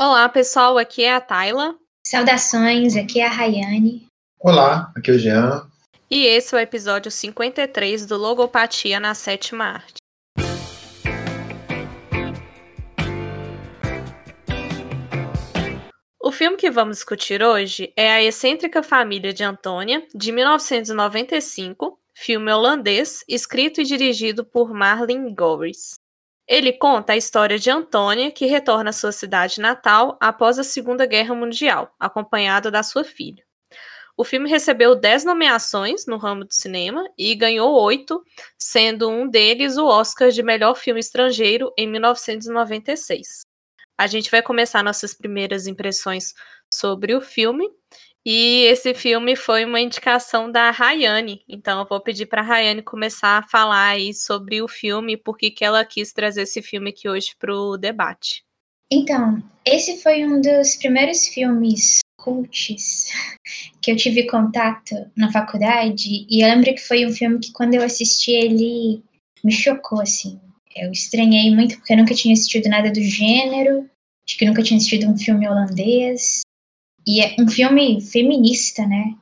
Olá, pessoal, aqui é a Tayla. Saudações, aqui é a Rayane. Olá, aqui é o Jean. E esse é o episódio 53 do Logopatia na Sétima Arte. O filme que vamos discutir hoje é A Excêntrica Família de Antônia, de 1995, filme holandês, escrito e dirigido por Marlene Gorris. Ele conta a história de Antônia, que retorna à sua cidade natal após a Segunda Guerra Mundial, acompanhada da sua filha. O filme recebeu 10 nomeações no ramo do cinema e ganhou oito, sendo um deles o Oscar de melhor filme estrangeiro em 1996. A gente vai começar nossas primeiras impressões sobre o filme e esse filme foi uma indicação da Rayane, então eu vou pedir para a Rayane começar a falar aí sobre o filme e por que ela quis trazer esse filme aqui hoje para o debate. Então, esse foi um dos primeiros filmes cults que eu tive contato na faculdade e eu lembro que foi um filme que quando eu assisti ele me chocou assim. Eu estranhei muito porque eu nunca tinha assistido nada do gênero, acho que nunca tinha assistido um filme holandês e é um filme feminista, né?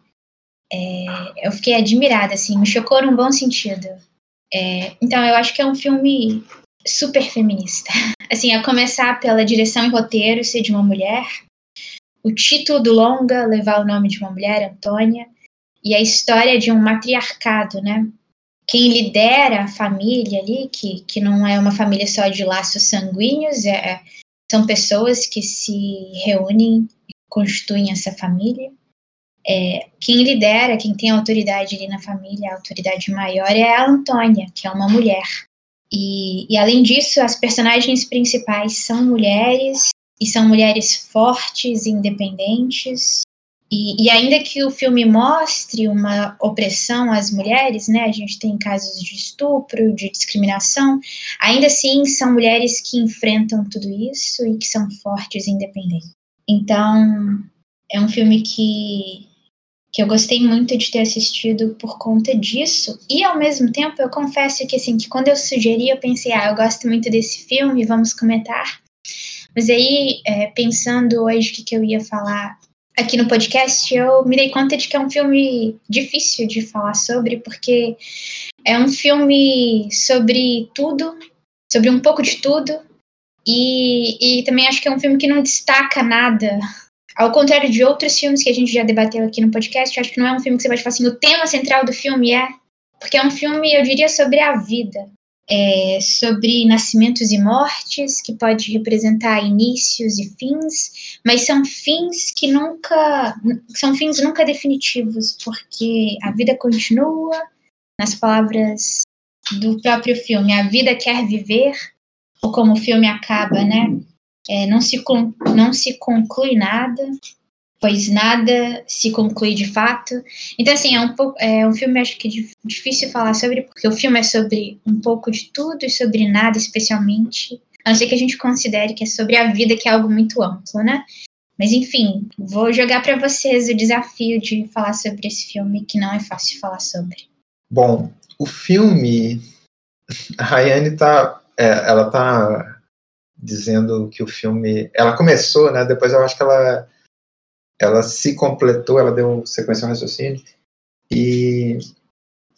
É, eu fiquei admirada, assim, me chocou num bom sentido. É, então, eu acho que é um filme super feminista. Assim, a começar pela direção e roteiro ser de uma mulher, o título do longa levar o nome de uma mulher, Antônia, e a história de um matriarcado, né? Quem lidera a família ali, que, que não é uma família só de laços sanguíneos, é, é são pessoas que se reúnem constituem essa família. É, quem lidera, quem tem autoridade ali na família, a autoridade maior é a Antônia, que é uma mulher. E, e além disso, as personagens principais são mulheres, e são mulheres fortes independentes. E, e, ainda que o filme mostre uma opressão às mulheres, né, a gente tem casos de estupro, de discriminação, ainda assim são mulheres que enfrentam tudo isso e que são fortes e independentes. Então, é um filme que, que eu gostei muito de ter assistido por conta disso. E ao mesmo tempo, eu confesso que assim, que quando eu sugeri, eu pensei, ah, eu gosto muito desse filme, vamos comentar. Mas aí, é, pensando hoje o que, que eu ia falar aqui no podcast, eu me dei conta de que é um filme difícil de falar sobre, porque é um filme sobre tudo, sobre um pouco de tudo, e, e também acho que é um filme que não destaca nada. Ao contrário de outros filmes que a gente já debateu aqui no podcast, acho que não é um filme que você vai falar assim, o tema central do filme é. Porque é um filme, eu diria, sobre a vida. É, sobre nascimentos e mortes, que pode representar inícios e fins, mas são fins que nunca são fins nunca definitivos, porque a vida continua, nas palavras do próprio filme, a vida quer viver, ou como o filme acaba, né? É, não, se não se conclui nada, pois nada se conclui de fato. Então, assim, é um, é um filme, acho que é difícil falar sobre, porque o filme é sobre um pouco de tudo e sobre nada, especialmente. A não ser que a gente considere que é sobre a vida, que é algo muito amplo, né? Mas, enfim, vou jogar para vocês o desafio de falar sobre esse filme, que não é fácil falar sobre. Bom, o filme. A Rayane tá é, ela tá dizendo que o filme. Ela começou, né? Depois eu acho que ela, ela se completou, ela deu sequência ao raciocínio. E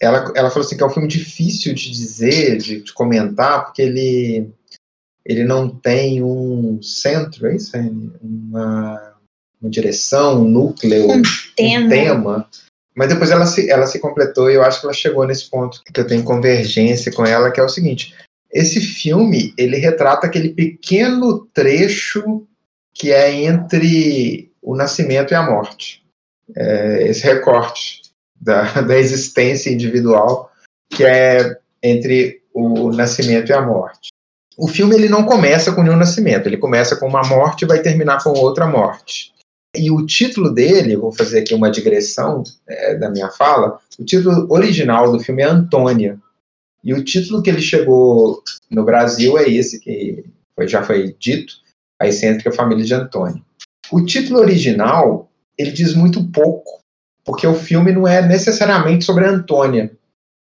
ela, ela falou assim que é um filme difícil de dizer, de, de comentar, porque ele, ele não tem um centro, é isso? Uma, uma direção, um núcleo, um tema. Um tema. Mas depois ela se, ela se completou e eu acho que ela chegou nesse ponto que eu tenho convergência com ela, que é o seguinte: esse filme ele retrata aquele pequeno trecho que é entre o nascimento e a morte. É esse recorte da, da existência individual que é entre o nascimento e a morte. O filme ele não começa com nenhum nascimento, ele começa com uma morte e vai terminar com outra morte. E o título dele, vou fazer aqui uma digressão é, da minha fala, o título original do filme é Antônia, e o título que ele chegou no Brasil é esse, que foi, já foi dito, A Excêntrica Família de Antônio. O título original, ele diz muito pouco, porque o filme não é necessariamente sobre a Antônia.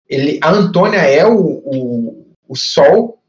Ele, a Antônia é o, o, o sol,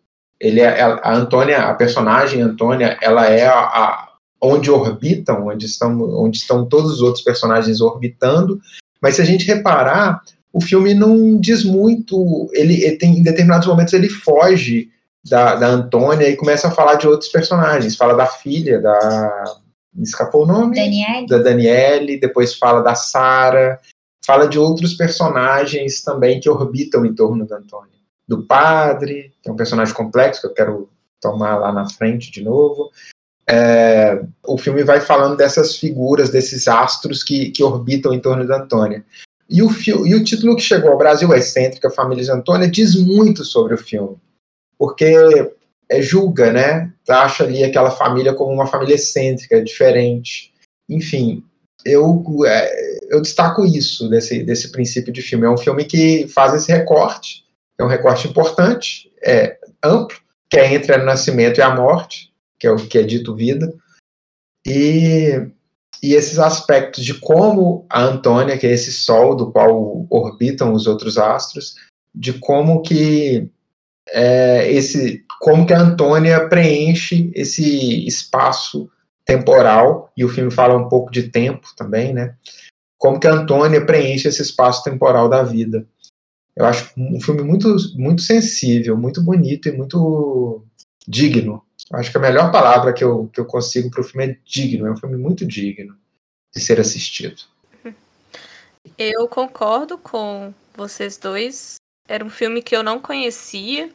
ele é, a Antônia, a personagem Antônia, ela é a, a, onde orbitam, onde estão, onde estão todos os outros personagens orbitando. Mas se a gente reparar, o filme não diz muito. Ele, ele tem, em determinados momentos ele foge da, da Antônia e começa a falar de outros personagens. Fala da filha, da. Me escapou o nome? Daniele. Da Daniele, depois fala da Sara, fala de outros personagens também que orbitam em torno da Antônia. Do padre, que é um personagem complexo que eu quero tomar lá na frente de novo. É, o filme vai falando dessas figuras, desses astros que, que orbitam em torno da Antônia. E o, e o título que chegou ao Brasil, Excêntrica Família Antônia, diz muito sobre o filme porque é, julga, né? Acha ali aquela família como uma família excêntrica, diferente. Enfim, eu, é, eu destaco isso desse, desse princípio de filme. É um filme que faz esse recorte, é um recorte importante, é amplo, que é entre o nascimento e a morte, que é o que é dito vida, e, e esses aspectos de como a Antônia, que é esse sol do qual orbitam os outros astros, de como que é, esse como que a Antônia preenche esse espaço temporal e o filme fala um pouco de tempo também, né? Como que a Antônia preenche esse espaço temporal da vida. Eu acho um filme muito muito sensível, muito bonito e muito digno. Acho que a melhor palavra que eu, que eu consigo para o filme é digno. É um filme muito digno de ser assistido. Eu concordo com vocês dois era um filme que eu não conhecia,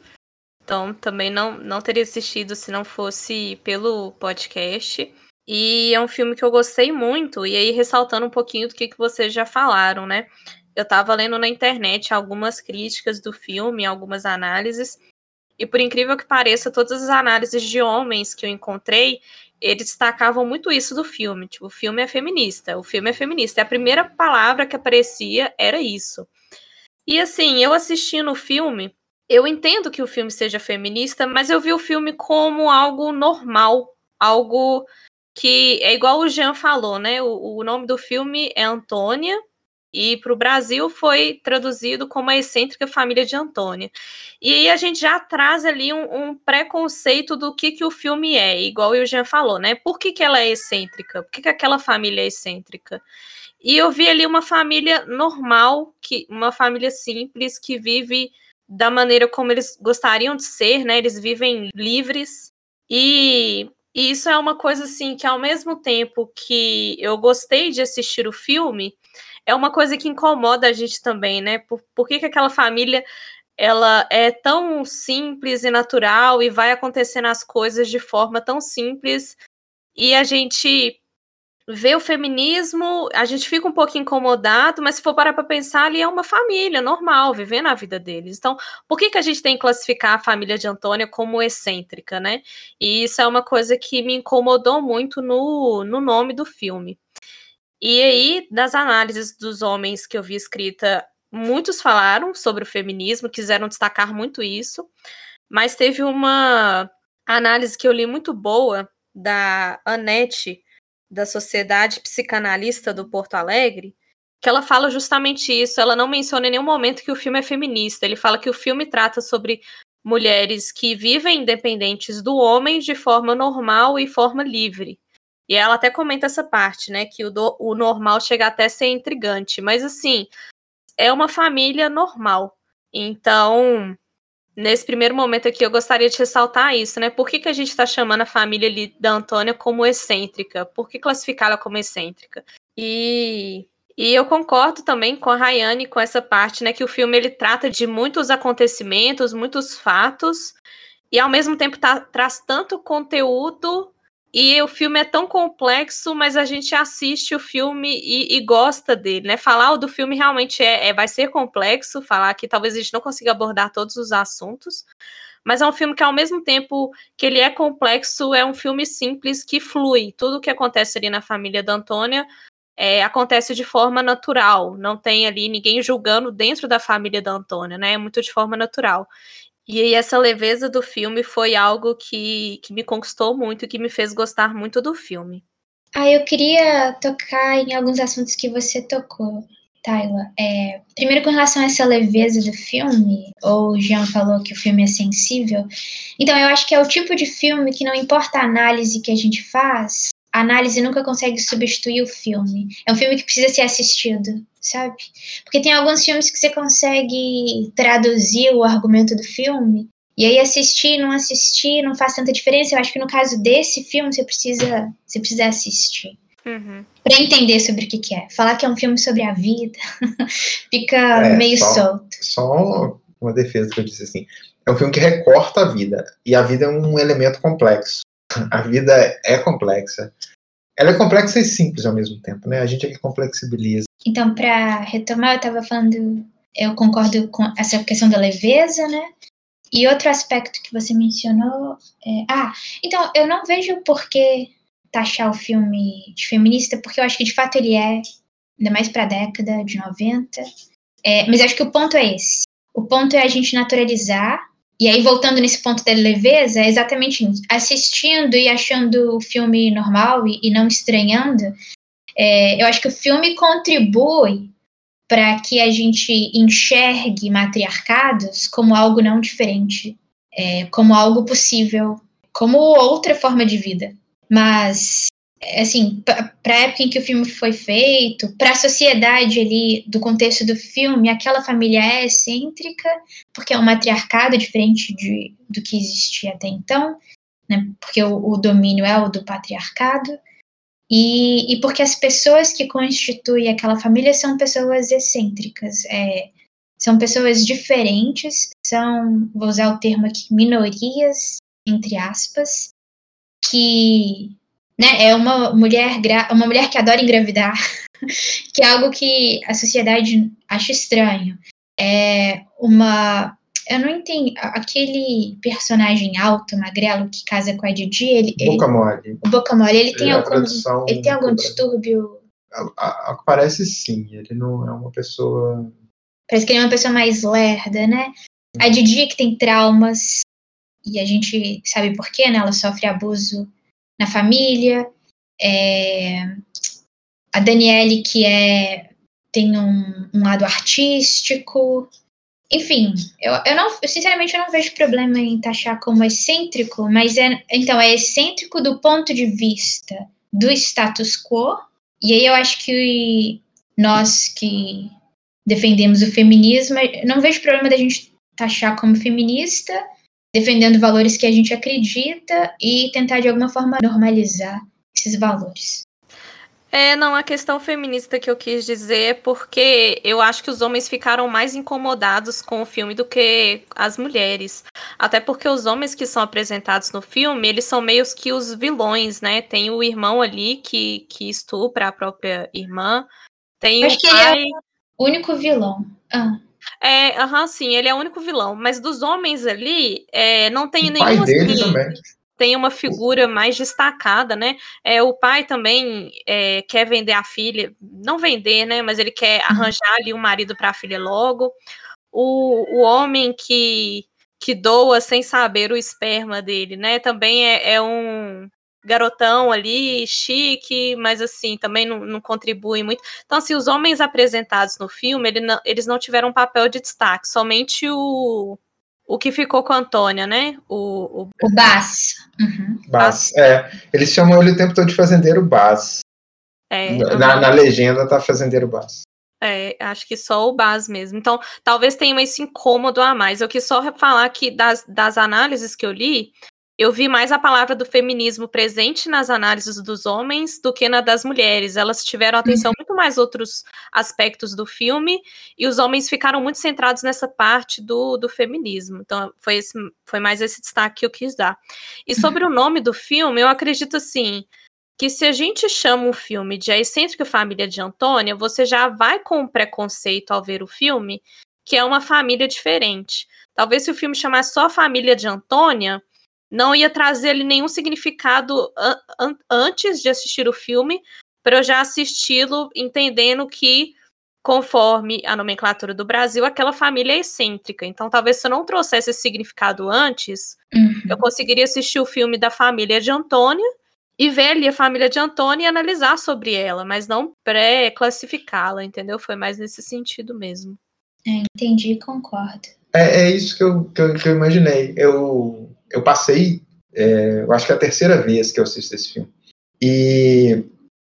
então também não, não teria assistido se não fosse pelo podcast. E é um filme que eu gostei muito, e aí ressaltando um pouquinho do que, que vocês já falaram, né? Eu estava lendo na internet algumas críticas do filme, algumas análises, e por incrível que pareça, todas as análises de homens que eu encontrei, eles destacavam muito isso do filme. Tipo, o filme é feminista, o filme é feminista. E a primeira palavra que aparecia era isso. E assim, eu assistindo o filme, eu entendo que o filme seja feminista, mas eu vi o filme como algo normal, algo que é igual o Jean falou, né? O, o nome do filme é Antônia, e para o Brasil foi traduzido como a excêntrica família de Antônia. E aí a gente já traz ali um, um, preconceito do que, que o filme é, igual o Jean falou, né? Por que, que ela é excêntrica? Por que, que aquela família é excêntrica? E eu vi ali uma família normal, que uma família simples que vive da maneira como eles gostariam de ser, né? Eles vivem livres. E, e isso é uma coisa assim que ao mesmo tempo que eu gostei de assistir o filme, é uma coisa que incomoda a gente também, né? Por, por que, que aquela família ela é tão simples e natural e vai acontecendo as coisas de forma tão simples e a gente vê o feminismo, a gente fica um pouco incomodado, mas se for parar para pensar, ali é uma família normal, vivendo a vida deles. Então, por que, que a gente tem que classificar a família de Antônia como excêntrica, né? E isso é uma coisa que me incomodou muito no, no nome do filme. E aí, das análises dos homens que eu vi escrita, muitos falaram sobre o feminismo, quiseram destacar muito isso, mas teve uma análise que eu li muito boa da Anete da Sociedade Psicanalista do Porto Alegre, que ela fala justamente isso. Ela não menciona em nenhum momento que o filme é feminista. Ele fala que o filme trata sobre mulheres que vivem independentes do homem de forma normal e forma livre. E ela até comenta essa parte, né? Que o, do, o normal chega até a ser intrigante. Mas assim, é uma família normal. Então, nesse primeiro momento aqui, eu gostaria de ressaltar isso, né? Por que, que a gente está chamando a família ali da Antônia como excêntrica? Por que classificá-la como excêntrica? E, e eu concordo também com a Rayane com essa parte, né? Que o filme ele trata de muitos acontecimentos, muitos fatos, e ao mesmo tempo tá, traz tanto conteúdo e o filme é tão complexo, mas a gente assiste o filme e, e gosta dele, né? Falar do filme realmente é, é, vai ser complexo, falar que talvez a gente não consiga abordar todos os assuntos, mas é um filme que, ao mesmo tempo que ele é complexo, é um filme simples que flui. Tudo o que acontece ali na família da Antônia é, acontece de forma natural, não tem ali ninguém julgando dentro da família da Antônia, né? É muito de forma natural. E aí essa leveza do filme foi algo que, que me conquistou muito e que me fez gostar muito do filme. Ah, eu queria tocar em alguns assuntos que você tocou, Tayla. É, primeiro, com relação a essa leveza do filme, ou o Jean falou que o filme é sensível. Então, eu acho que é o tipo de filme que não importa a análise que a gente faz, a análise nunca consegue substituir o filme. É um filme que precisa ser assistido, sabe? Porque tem alguns filmes que você consegue traduzir o argumento do filme, e aí assistir, não assistir, não faz tanta diferença. Eu acho que no caso desse filme você precisa, você precisa assistir. Uhum. Pra entender sobre o que, que, é. Falar que é um filme sobre a vida fica É, meio só- solto. Só uma defesa que eu disse assim. É um filme que recorta a vida. E a vida é um elemento complexo. A vida é complexa. Ela é complexa e simples ao mesmo tempo, né? A gente é que complexibiliza. Então, para retomar, eu estava falando, eu concordo com essa questão da leveza, né? E outro aspecto que você mencionou é. Ah, então, eu não vejo por que taxar o filme de feminista, porque eu acho que de fato ele é, ainda mais para a década de 90. É, mas acho que o ponto é esse. O ponto é a gente naturalizar. E aí, voltando nesse ponto da leveza, é exatamente isso. Assistindo e achando o filme normal e, e não estranhando, é, eu acho que o filme contribui para que a gente enxergue matriarcados como algo não diferente, é, como algo possível, como outra forma de vida. Mas, assim, para a época em que o filme foi feito, para a sociedade ali, do contexto do filme, aquela família é excêntrica, porque é um matriarcado diferente de, do que existia até então, né, porque o, o domínio é o do patriarcado. E, e, porque as pessoas que constituem aquela família são pessoas excêntricas, é, são pessoas diferentes, são, vou usar o termo aqui, minorias, entre aspas, que né, é uma mulher, uma mulher que adora engravidar, que é algo que a sociedade acha estranho. É uma. Eu não entendi. Aquele personagem alto, magrelo, que casa com a Didi, ele. Boca ele, mole. o Boca Mole, ele tem É algum. Ele tem algum distúrbio. A- a- Parece sim, ele não é uma pessoa. Parece que ele é uma pessoa mais lerda, né? A Didi que tem traumas, e a gente sabe por quê, né? Ela sofre abuso na família. É, A Daniele, que é tem um, um lado artístico. Enfim, eu, eu não, eu, sinceramente eu não vejo problema em taxar como excêntrico, mas é então é excêntrico do ponto de vista do status quo. E aí eu acho que nós que defendemos o feminismo, não vejo problema da gente taxar como feminista, defendendo valores que a gente acredita e tentar de alguma forma normalizar esses valores. É, não, a questão feminista que eu quis dizer é porque eu acho que os homens ficaram mais incomodados com o filme do que as mulheres. Até porque os homens que são apresentados no filme, eles são meio que os vilões, né? Tem o irmão ali que, que estupra a própria irmã. Tem Acho o que ele é pai. O único vilão. Ah, É, aham, sim, ele é o único vilão. Mas dos homens ali, é, não tem O nenhum pai dele assim, também. tem uma figura mais destacada, né? É, o pai também é, quer vender a filha, não vender, né? Mas ele quer arranjar ali um marido para a filha logo. O, o homem que, que doa sem saber o esperma dele, né? Também é, é um garotão ali, chique, mas assim, também não, não contribui muito. Então, assim, os homens apresentados no filme, ele não- eles não tiveram um papel de destaque, somente o, o que ficou com a Antônia, né? O, o o Bass. Uhum. Bas. É, eles chamam ele o tempo todo de fazendeiro Bas. é, Na, na legenda tá fazendeiro Bas. É, acho que só o Bas mesmo. Então, talvez tenha esse incômodo a mais. Eu quis só falar que das, das análises que eu li, eu vi mais a palavra do feminismo presente nas análises dos homens do que na das mulheres. Elas tiveram atenção muito mais outros aspectos do filme e os homens ficaram muito centrados nessa parte do, do feminismo. Então, foi, esse, foi mais esse destaque que eu quis dar. E sobre o nome do filme, eu acredito assim que se a gente chama um filme de A Excêntrica Família de Antônia, você já vai com um preconceito ao ver o filme, que é uma família diferente. Talvez se o filme chamasse só Família de Antônia, não ia trazer ali nenhum significado an an antes de assistir o filme, para eu já assisti-lo entendendo que, conforme a nomenclatura do Brasil, aquela família é excêntrica. Então, talvez se eu não trouxesse esse significado antes, Uhum. eu conseguiria assistir o filme da família de Antônia e ver ali a família de Antônia e analisar sobre ela, mas não pré-classificá-la, entendeu? Foi mais nesse sentido mesmo. É, entendi e concordo. É, é isso que eu, que eu, que eu imaginei. Eu, eu passei, é, eu acho que é a terceira vez que eu assisto esse filme. E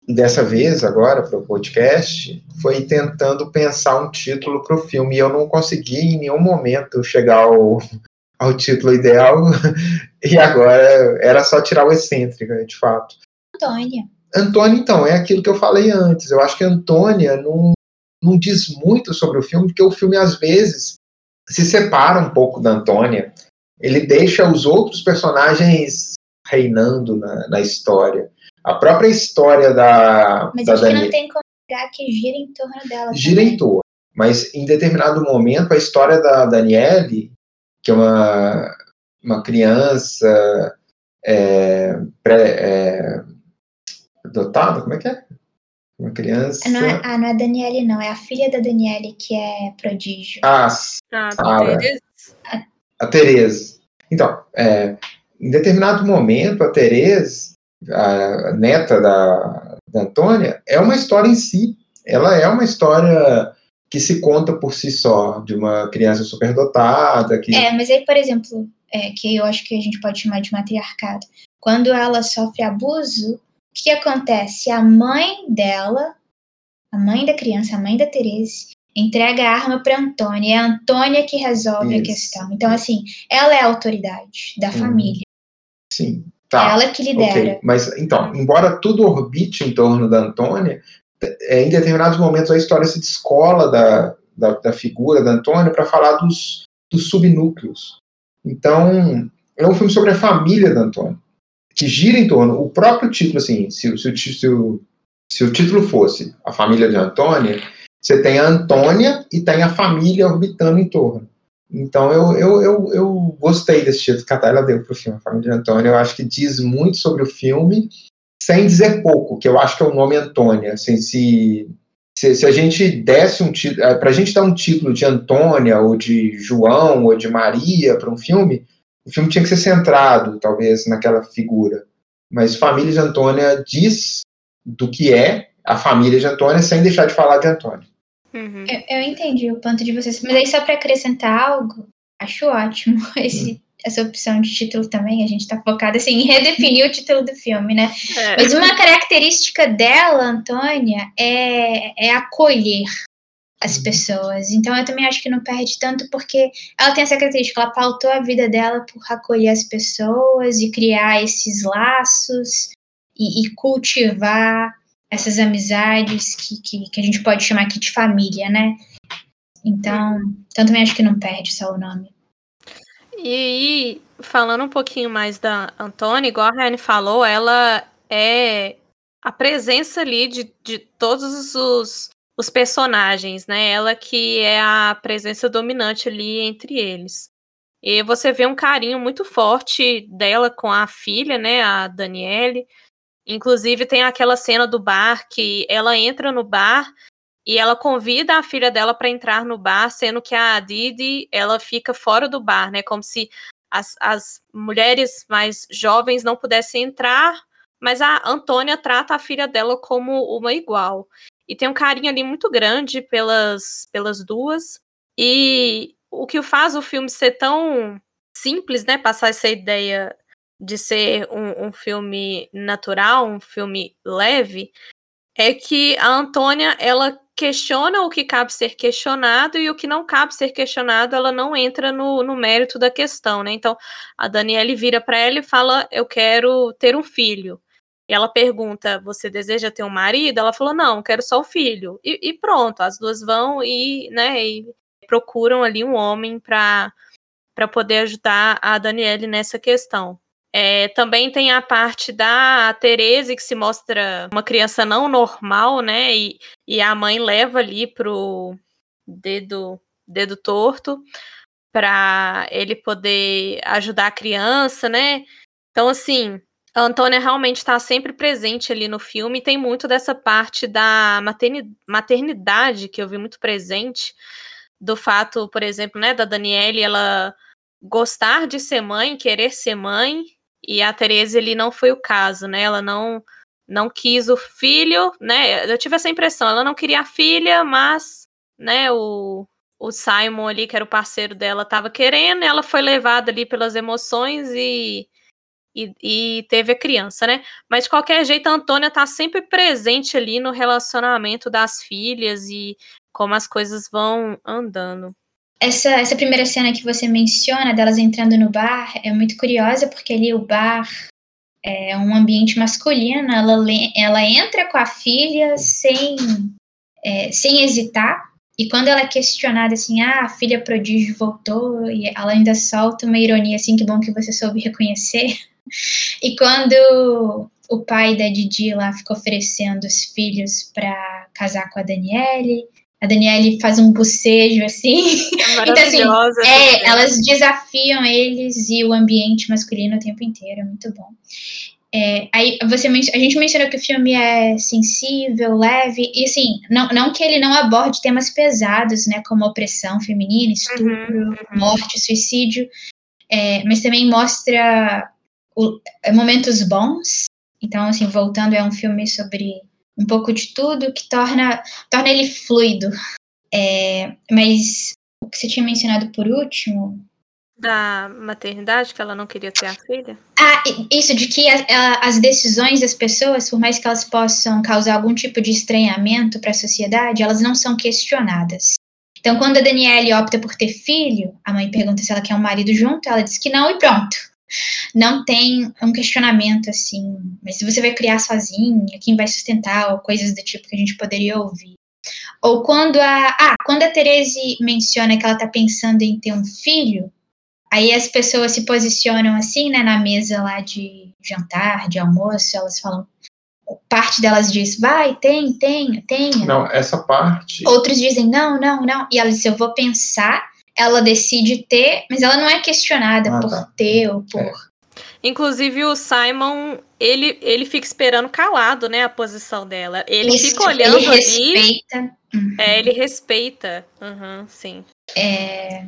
dessa vez, agora, para o podcast, foi tentando pensar um título para o filme. E eu não consegui em nenhum momento chegar ao, ao título ideal. e agora era só tirar o excêntrica, de fato. Antônia. Antônia, então, é aquilo que eu falei antes. Eu acho que Antônia não, não diz muito sobre o filme, porque o filme, às vezes, se separa um pouco da Antônia. Ele deixa os outros personagens reinando na, na história. A própria história da. Mas da acho que Dani- não tem como negar que gira em torno dela. gira também. em torno. Mas em determinado momento, a história da Daniele, que é uma, uma criança é, pré, é, adotada, como é que é? Uma criança. Não é, ah, não é a Daniele, não. É a filha da Daniele que é prodígio. Ah, Ah, Sara. Tereza. a Tereza. Então, é, em determinado momento, a Tereza, a neta da, da Antônia, é uma história em si. Ela é uma história que se conta por si só, de uma criança superdotada, que É, mas aí, por exemplo, é, que eu acho que a gente pode chamar de matriarcado. Quando ela sofre abuso, o que, acontece? A mãe dela, a mãe da criança, a mãe da Teresa, entrega a arma para Antônia. É a Antônia que resolve a Isso. questão. Então, assim, ela é a autoridade da Uhum. família. sim, É tá. ela que lidera. Ok, mas então, embora tudo orbite em torno da Antônia, é, em determinados momentos a história se descola da, da, da figura da Antônia para falar dos, dos subnúcleos. Então, é um filme sobre a família da Antônia, que gira em torno. O próprio título, assim, se, se, ti- se, o, se o título fosse A Família de Antônia, você tem a Antônia e tem a família orbitando em torno. Então eu, eu, eu, eu gostei desse título que a Tayla deu pro filme, A Família de Antônia. Eu acho que diz muito sobre o filme, sem dizer pouco, que eu acho que é o nome Antônia. Assim, se, se, se a gente desse um título, para a gente dar um título de Antônia, ou de João, ou de Maria para um filme, o filme tinha que ser centrado, talvez, naquela figura. Mas Família de Antônia diz do que é a família de Antônia, sem deixar de falar de Antônia. Uhum. Eu, eu entendi o ponto de vocês. Mas aí, só para acrescentar algo, acho ótimo esse, essa opção de título também. A gente tá focado assim, em redefinir o título do filme, né? É. Mas uma característica dela, Antônia, é, é acolher as pessoas. Então eu também acho que não perde tanto porque ela tem essa característica, ela pautou a vida dela por acolher as pessoas e criar esses laços e, e cultivar essas amizades que, que, que a gente pode chamar aqui de família, né? Então, então também acho que não perde só o nome. E aí, falando um pouquinho mais da Antônia, igual a Rayane falou, ela é a presença ali de, de todos os, os personagens, né? Ela que é a presença dominante ali entre eles. E você vê um carinho muito forte dela com a filha, né? A Daniele. Inclusive, tem aquela cena do bar que ela entra no bar e ela convida a filha dela para entrar no bar, sendo que a Didi ela fica fora do bar, né? Como se as, as mulheres mais jovens não pudessem entrar, mas a Antônia trata a filha dela como uma igual. E tem um carinho ali muito grande pelas, pelas duas. E o que faz o filme ser tão simples, né? Passar essa ideia de ser um, um filme natural, um filme leve, é que a Antônia ela questiona o que cabe ser questionado e o que não cabe ser questionado, ela não entra no, no mérito da questão, né? Então a Daniele vira para ela e fala: Eu quero ter um filho. E ela pergunta: Você deseja ter um marido? Ela falou: Não, quero só o filho. E, e pronto, as duas vão e, né, e procuram ali um homem para poder ajudar a Daniele nessa questão. É, também tem a parte da Terese, que se mostra uma criança não normal, né? E, e a mãe leva ali pro dedo, dedo torto para ele poder ajudar a criança, né? Então, assim, a Antônia realmente está sempre presente ali no filme tem muito dessa parte da materni- maternidade que eu vi muito presente, do fato, por exemplo, né, da Daniele, ela gostar de ser mãe, querer ser mãe, e a Tereza ali não foi o caso, né? Ela não não quis o filho, né? Eu tive essa impressão, ela não queria a filha, mas, né, o, o Simon ali, que era o parceiro dela, estava querendo, ela foi levada ali pelas emoções e e, e, teve a criança, né? Mas de qualquer jeito, a Antônia tá sempre presente ali no relacionamento das filhas e como as coisas vão andando. Essa, essa primeira cena que você menciona, delas entrando no bar, é muito curiosa, porque ali o bar é um ambiente masculino, ela, ela entra com a filha sem, é, sem hesitar, e quando ela é questionada assim, ah, a filha prodígio voltou, e ela ainda solta uma ironia assim, que bom que você soube reconhecer. E quando o pai da Didi lá fica oferecendo os filhos para casar com a Daniele, a Daniele faz um bocejo assim. É então, assim, é, elas desafiam eles e o ambiente masculino o tempo inteiro, é muito bom. É, aí você, a gente mencionou que o filme é sensível, leve, e assim, não, não que ele não aborde temas pesados, né, como opressão feminina, estupro, uhum, uhum. morte, suicídio, é, mas também mostra o, é, momentos bons. Então, assim, voltando, é um filme sobre um pouco de tudo que torna, torna ele fluido. É, mas o que você tinha mencionado por último, da maternidade, que ela não queria ter a filha? Ah, isso, de que a, a, as decisões das pessoas, por mais que elas possam causar algum tipo de estranhamento para a sociedade, elas não são questionadas. Então, quando a Daniele opta por ter filho, a mãe pergunta se ela quer um marido junto, ela diz que não e pronto. Não tem um questionamento assim, mas se você vai criar sozinha, quem vai sustentar, ou coisas do tipo que a gente poderia ouvir. Ou quando a. Ah, quando a Therese menciona que ela está pensando em ter um filho, Aí as pessoas se posicionam assim, né, na mesa lá de jantar, de almoço, elas falam. Parte delas diz, vai, tem, tem, tem. Não, essa parte. Outros dizem, não, não, não. E ela diz, eu vou pensar. Ela decide ter, mas ela não é questionada ah, por tá. ter ou por. É. Inclusive o Simon, ele, ele fica esperando calado, né, a posição dela. Ele Isso, fica olhando ele respeita. ali. Uhum. É, ele respeita. Uhum, sim. É,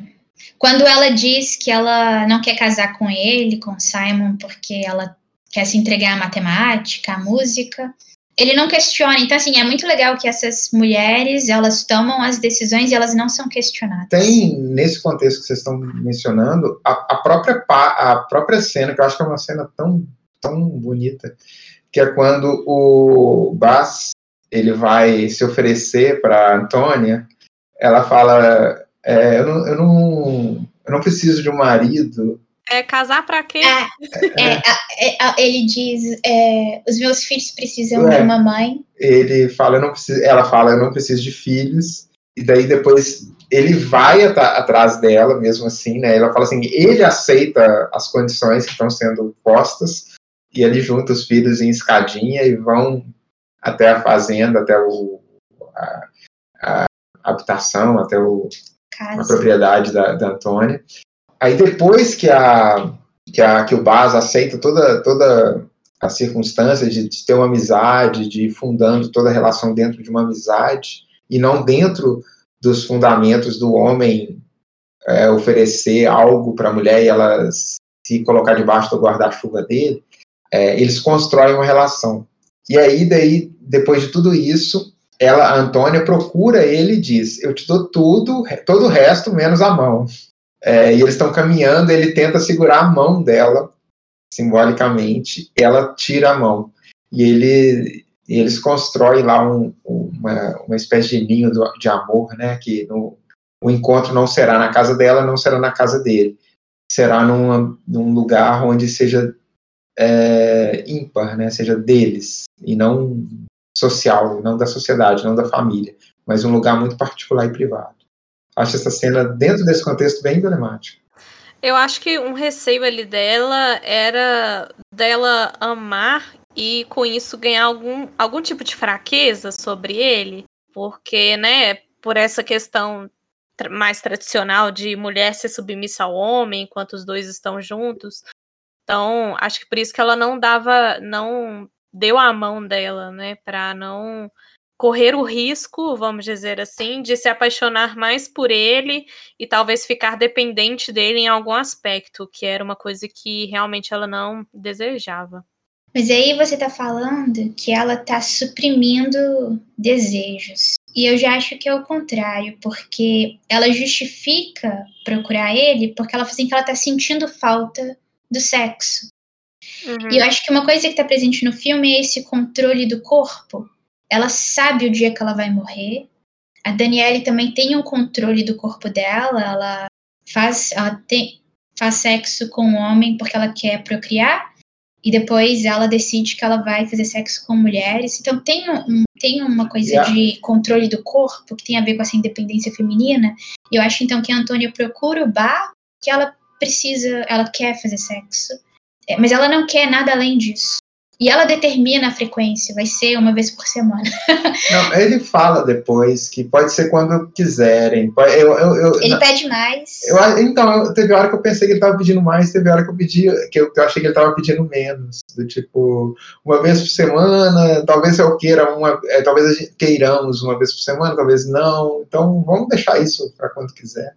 quando ela diz que ela não quer casar com ele, com Simon, porque ela quer se entregar à matemática, à música, ele não questiona. Então, assim, é muito legal que essas mulheres, elas tomam as decisões e elas não são questionadas. Tem, nesse contexto que vocês estão mencionando, a, a própria, a própria cena, que eu acho que é uma cena tão, tão bonita, que é quando o Bass, ele vai se oferecer para Antônia, ela fala, é, eu, não, eu, não, eu não preciso de um marido. É, casar pra quê? É, é, é, ele diz: é, os meus filhos precisam de uma mãe. Ele fala, eu não preciso, ela fala, eu não preciso de filhos. E daí depois ele vai atrás dela, mesmo assim, né? Ela fala assim, ele aceita as condições que estão sendo postas e ele junta os filhos em escadinha e vão até a fazenda, até o, a, a habitação, até o, a propriedade da, da Antônia. Aí depois que a que, a, que o Baz aceita toda, toda a circunstância de, de ter uma amizade, de ir fundando toda a relação dentro de uma amizade, e não dentro dos fundamentos do homem é, oferecer algo para a mulher e ela se colocar debaixo do guarda-chuva dele, é, eles constroem uma relação. E aí, daí, depois de tudo isso, ela, a Antônia procura ele e diz: Eu te dou tudo, todo o resto, menos a mão. É, e eles estão caminhando, ele tenta segurar a mão dela, simbolicamente, ela tira a mão. E ele, eles constroem lá um, uma, uma espécie de ninho de amor, né? Que no, o encontro não será na casa dela, não será na casa dele. Será numa, num lugar onde seja é, ímpar, né? Seja deles, e não social, não da sociedade, não da família, mas um lugar muito particular e privado. Acho essa cena, dentro desse contexto, bem emblemática. Eu acho que um receio ali dela era dela amar e com isso ganhar algum, algum tipo de fraqueza sobre ele, porque, né, por essa questão mais tradicional de mulher ser submissa ao homem enquanto os dois estão juntos. Então, acho que por isso que ela não dava, não deu a mão dela, né, para não correr o risco, vamos dizer assim, de se apaixonar mais por ele e talvez ficar dependente dele em algum aspecto, que era uma coisa que realmente ela não desejava. Mas aí você tá falando que ela tá suprimindo desejos. E eu já acho que é o contrário, porque ela justifica procurar ele porque ela fala assim que ela tá sentindo falta do sexo. Uhum. E eu acho que uma coisa que está presente no filme é esse controle do corpo. Ela sabe o dia que ela vai morrer. A Danielle também tem um controle do corpo dela. Ela faz, ela tem, faz sexo com o um homem porque ela quer procriar. E depois ela decide que ela vai fazer sexo com mulheres. Então tem, um, tem uma coisa yeah. de controle do corpo que tem a ver com essa independência feminina. E eu acho então que a Antônia procura o bar que ela precisa, ela quer fazer sexo. É, mas ela não quer nada além disso. E ela determina a frequência, vai ser uma vez por semana. Não, ele fala depois que pode ser quando quiserem. Eu, eu, eu, ele pede mais. então, teve hora que eu pensei que ele estava pedindo mais, teve hora que eu pedi, que eu, que eu achei que ele estava pedindo menos. Do tipo, uma vez por semana, talvez eu queira uma. É, talvez queiramos uma vez por semana, talvez não. Então vamos deixar isso para quando quiser.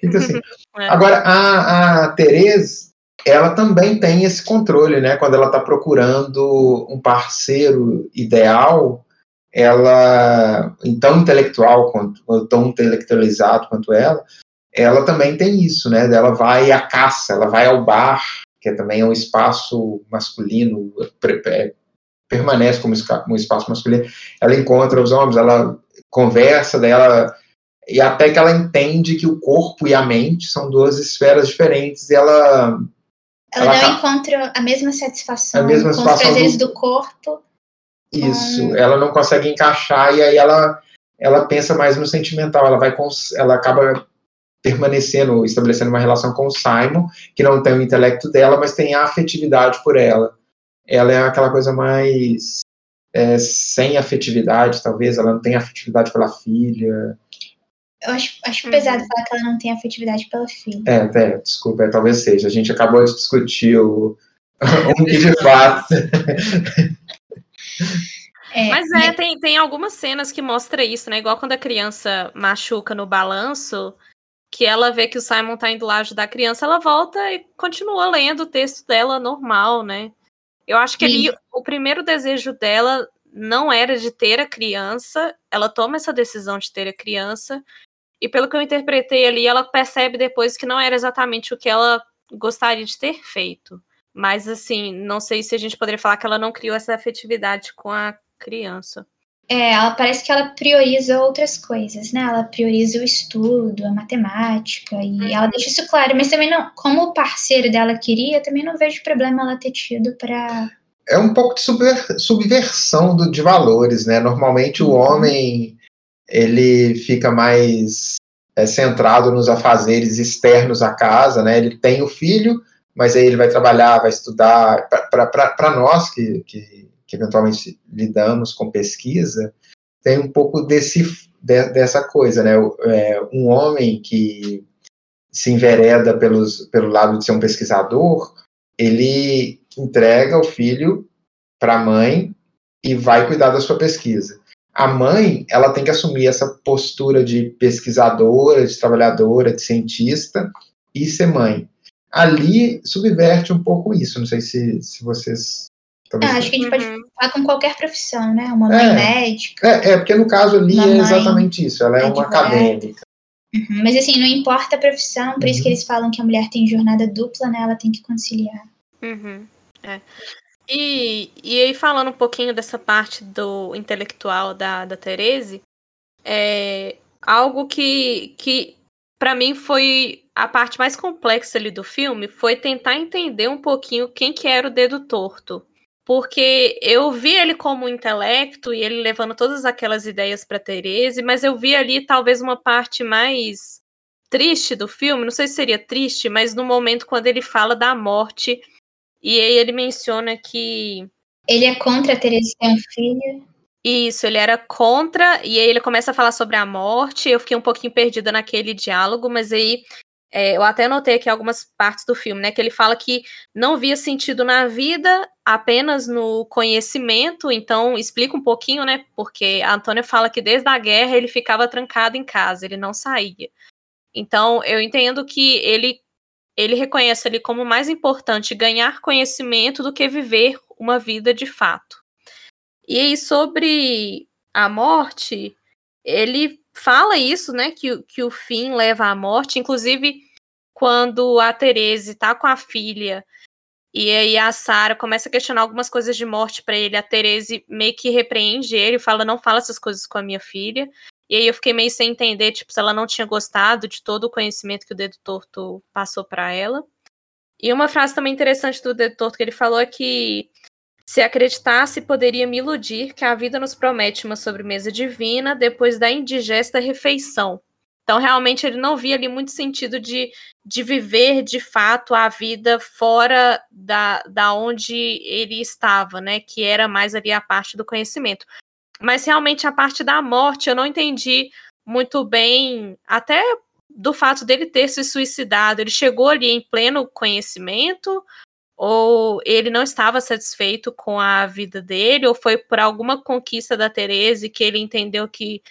Fica assim. é. Agora, a, a Tereza ela também tem esse controle, né? Quando ela está procurando um parceiro ideal, ela, tão intelectual quanto, tão intelectualizado quanto ela, ela também tem isso, né? Ela vai à caça, ela vai ao bar, que é também um espaço masculino, é, permanece como um espaço masculino. Ela encontra os homens, ela conversa dela e até que ela entende que o corpo e a mente são duas esferas diferentes e ela ela, ela não tá... encontra a mesma satisfação a mesma com os prazeres do... do corpo. Isso, com... ela não consegue encaixar e aí ela ela pensa mais no sentimental, ela vai ela acaba permanecendo, estabelecendo uma relação com o Simon, que não tem o intelecto dela, mas tem a afetividade por ela. Ela é aquela coisa mais é, sem afetividade, talvez, ela não tem afetividade pela filha, eu acho, acho uhum. pesado falar que ela não tem afetividade pela filha. É, é desculpa, é, talvez seja. A gente acabou de discutir o, o que de fato. É, mas é, mas... Tem, tem algumas cenas que mostra isso, né? Igual quando a criança machuca no balanço, que ela vê que o Simon tá indo lá ajudar a criança, ela volta e continua lendo o texto dela normal, né? Eu acho que ali o primeiro desejo dela não era de ter a criança, ela toma essa decisão de ter a criança, e pelo que eu interpretei ali, ela percebe depois que não era exatamente o que ela gostaria de ter feito. Mas, assim, não sei se a gente poderia falar que ela não criou essa afetividade com a criança. É, ela parece que ela prioriza outras coisas, né? Ela prioriza o estudo, a matemática, e uhum. ela deixa isso claro. Mas também não, como o parceiro dela queria, também não vejo problema ela ter tido para. É um pouco de subver, subversão do, de valores, né? Normalmente o uhum. homem ele fica mais é, centrado nos afazeres externos à casa, né? Ele tem o filho, mas aí ele vai trabalhar, vai estudar. Para nós que, que, que, eventualmente lidamos com pesquisa, tem um pouco desse, de, dessa coisa, né? É, um homem que se envereda pelos, pelo lado de ser um pesquisador, ele entrega o filho para a mãe e vai cuidar da sua pesquisa a mãe ela tem que assumir essa postura de pesquisadora, de trabalhadora, de cientista e ser mãe. Ali subverte um pouco isso. Não sei se, se vocês. É, acho que a gente pode uhum. falar com qualquer profissão, né? Uma mãe é, médica. É, é, porque no caso ali é exatamente isso. Ela é uma acadêmica. Uhum, mas assim, não importa a profissão, por uhum. isso que uhum. eles falam que a mulher tem jornada dupla, né? Ela tem que conciliar. Uhum. É. E, e aí, falando um pouquinho dessa parte do intelectual da, da Therese, é algo que, que para mim foi a parte mais complexa ali do filme, foi tentar entender um pouquinho quem que era o dedo torto. Porque eu vi ele como um intelecto e ele levando todas aquelas ideias para Therese, mas eu vi ali talvez uma parte mais triste do filme, não sei se seria triste, mas no momento quando ele fala da morte e aí ele menciona que. Ele é contra ter um filho. Isso, ele era contra, e aí ele começa a falar sobre a morte. Eu fiquei um pouquinho perdida naquele diálogo, mas aí é, eu até notei aqui algumas partes do filme, né? Que ele fala que não via sentido na vida, apenas no conhecimento. Então, explica um pouquinho, né? Porque a Antônia fala que desde a guerra ele ficava trancado em casa, ele não saía. Então, eu entendo que ele ele reconhece ali como mais importante ganhar conhecimento do que viver uma vida de fato. E aí, sobre a morte, ele fala isso, né? Que, que o fim leva à morte. Inclusive, quando a Terese está com a filha E aí a Sarah começa a questionar algumas coisas de morte para ele. A Therese meio que repreende ele, fala: "Não fala essas coisas com a minha filha". E aí eu fiquei meio sem entender, tipo, se ela não tinha gostado de todo o conhecimento que o Dedo Torto passou para ela. E uma frase também interessante do Dedo Torto que ele falou é que se acreditasse, poderia me iludir que a vida nos promete uma sobremesa divina depois da indigesta refeição. Então, realmente, ele não via ali muito sentido de, de viver de fato a vida fora da, da onde ele estava, né? Que era mais ali a parte do conhecimento. Mas realmente a parte da morte eu não entendi muito bem, até do fato dele ter se suicidado. Ele chegou ali em pleno conhecimento, ou ele não estava satisfeito com a vida dele, ou foi por alguma conquista da Teresa que ele entendeu que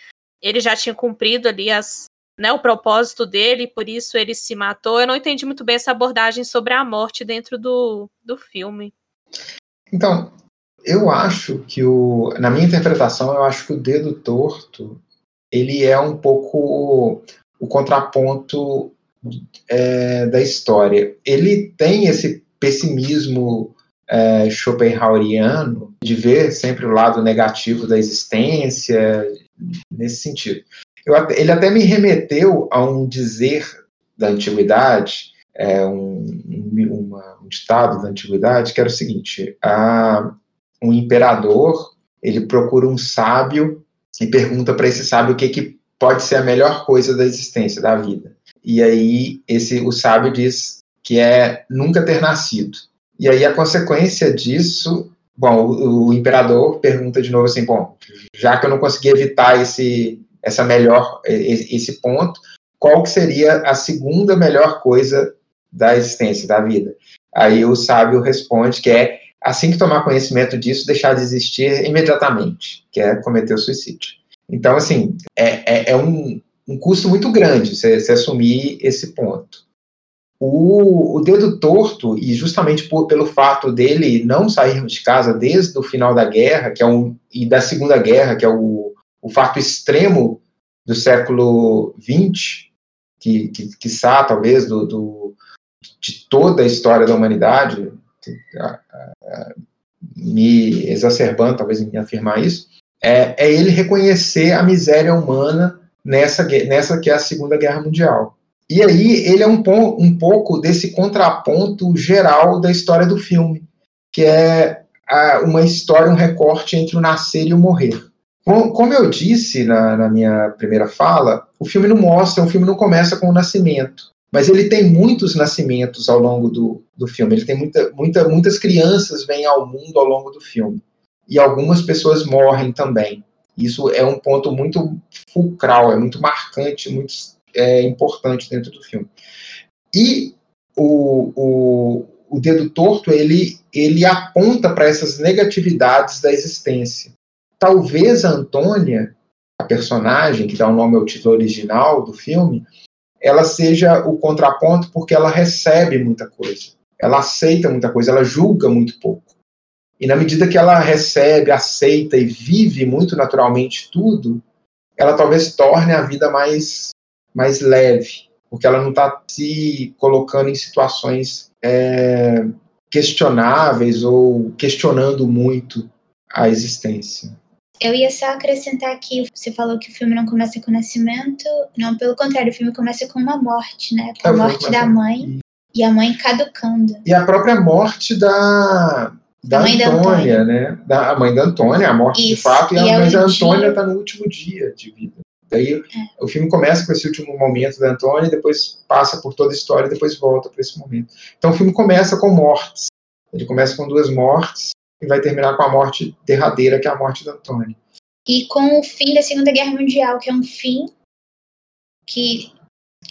ele já tinha cumprido ali as, né, o propósito dele, por isso ele se matou. Eu não entendi muito bem essa abordagem sobre a morte dentro do, do filme. Então, eu acho que o, na minha interpretação, eu acho que o dedo torto ele é um pouco o contraponto é, da história. Ele tem esse pessimismo é, schopenhaueriano de ver sempre o lado negativo da existência nesse sentido. Eu, ele até me remeteu a um dizer da antiguidade, é, um, uma, um ditado da antiguidade, que era o seguinte: a, um imperador ele procura um sábio e pergunta para esse sábio o que, que pode ser a melhor coisa da existência, da vida. E aí esse o sábio diz que é nunca ter nascido. E aí a consequência disso, bom, o, o imperador pergunta de novo assim, bom, já que eu não consegui evitar esse essa melhor esse ponto, qual que seria a segunda melhor coisa da existência, da vida? Aí o sábio responde que é assim que tomar conhecimento disso, deixar de existir imediatamente, que é cometer o suicídio. Então, assim, é, é, é um, um custo muito grande você, assumir esse ponto. O, o, dedo torto, e justamente por, pelo fato dele não sair de casa desde o final da guerra, que é um, e da Segunda Guerra, que é o, o fato extremo do século XX, que, que, que talvez, do, do, de toda a história da humanidade, me exacerbando, talvez, em afirmar isso, é, é ele reconhecer a miséria humana nessa, nessa que é a Segunda Guerra Mundial. E aí ele é um, um pouco desse contraponto geral da história do filme, que é a, uma história, um recorte entre o nascer e o morrer. Como eu disse na, na, minha primeira fala, o filme não mostra, o filme não começa com o nascimento, mas ele tem muitos nascimentos ao longo do, do filme. Ele tem muita, muita, muitas crianças vêm ao mundo ao longo do filme e algumas pessoas morrem também. Isso é um ponto muito fulcral, é muito marcante, muito é, importante dentro do filme. E o, o, o dedo torto ele, ele aponta para essas negatividades da existência talvez a Antônia, a personagem que dá o nome ao título original do filme, ela seja o contraponto porque ela recebe muita coisa, ela aceita muita coisa, ela julga muito pouco. E na medida que ela recebe, aceita e vive muito naturalmente tudo, ela talvez torne a vida mais, mais leve, porque ela não está se colocando em situações é, questionáveis ou questionando muito a existência. Eu ia só acrescentar que você falou que o filme não começa com o nascimento. Não, pelo contrário, o filme começa com uma morte, né? Com a morte da mãe e a mãe caducando. E a própria morte da, da a mãe Antônia, da né? Da, a mãe da Antônia, a morte Isso. de fato, e, e a mãe da Antônia está no último dia de vida. Daí é. o filme começa com esse último momento da Antônia, depois passa por toda a história e depois volta para esse momento. Então o filme começa com mortes. Ele começa com duas mortes e vai terminar com a morte derradeira, que é a morte da Antônia. E com o fim da Segunda Guerra Mundial, que é um fim que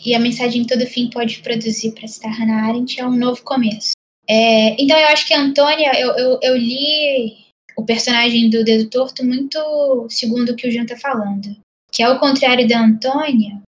e a mensagem todo fim pode produzir para citar Hannah Arendt é um novo começo. É, então eu acho que a Antônia, eu, eu, eu, li o personagem do Dedo Torto muito segundo o que o Jean está falando. Que ao contrário da Antônia,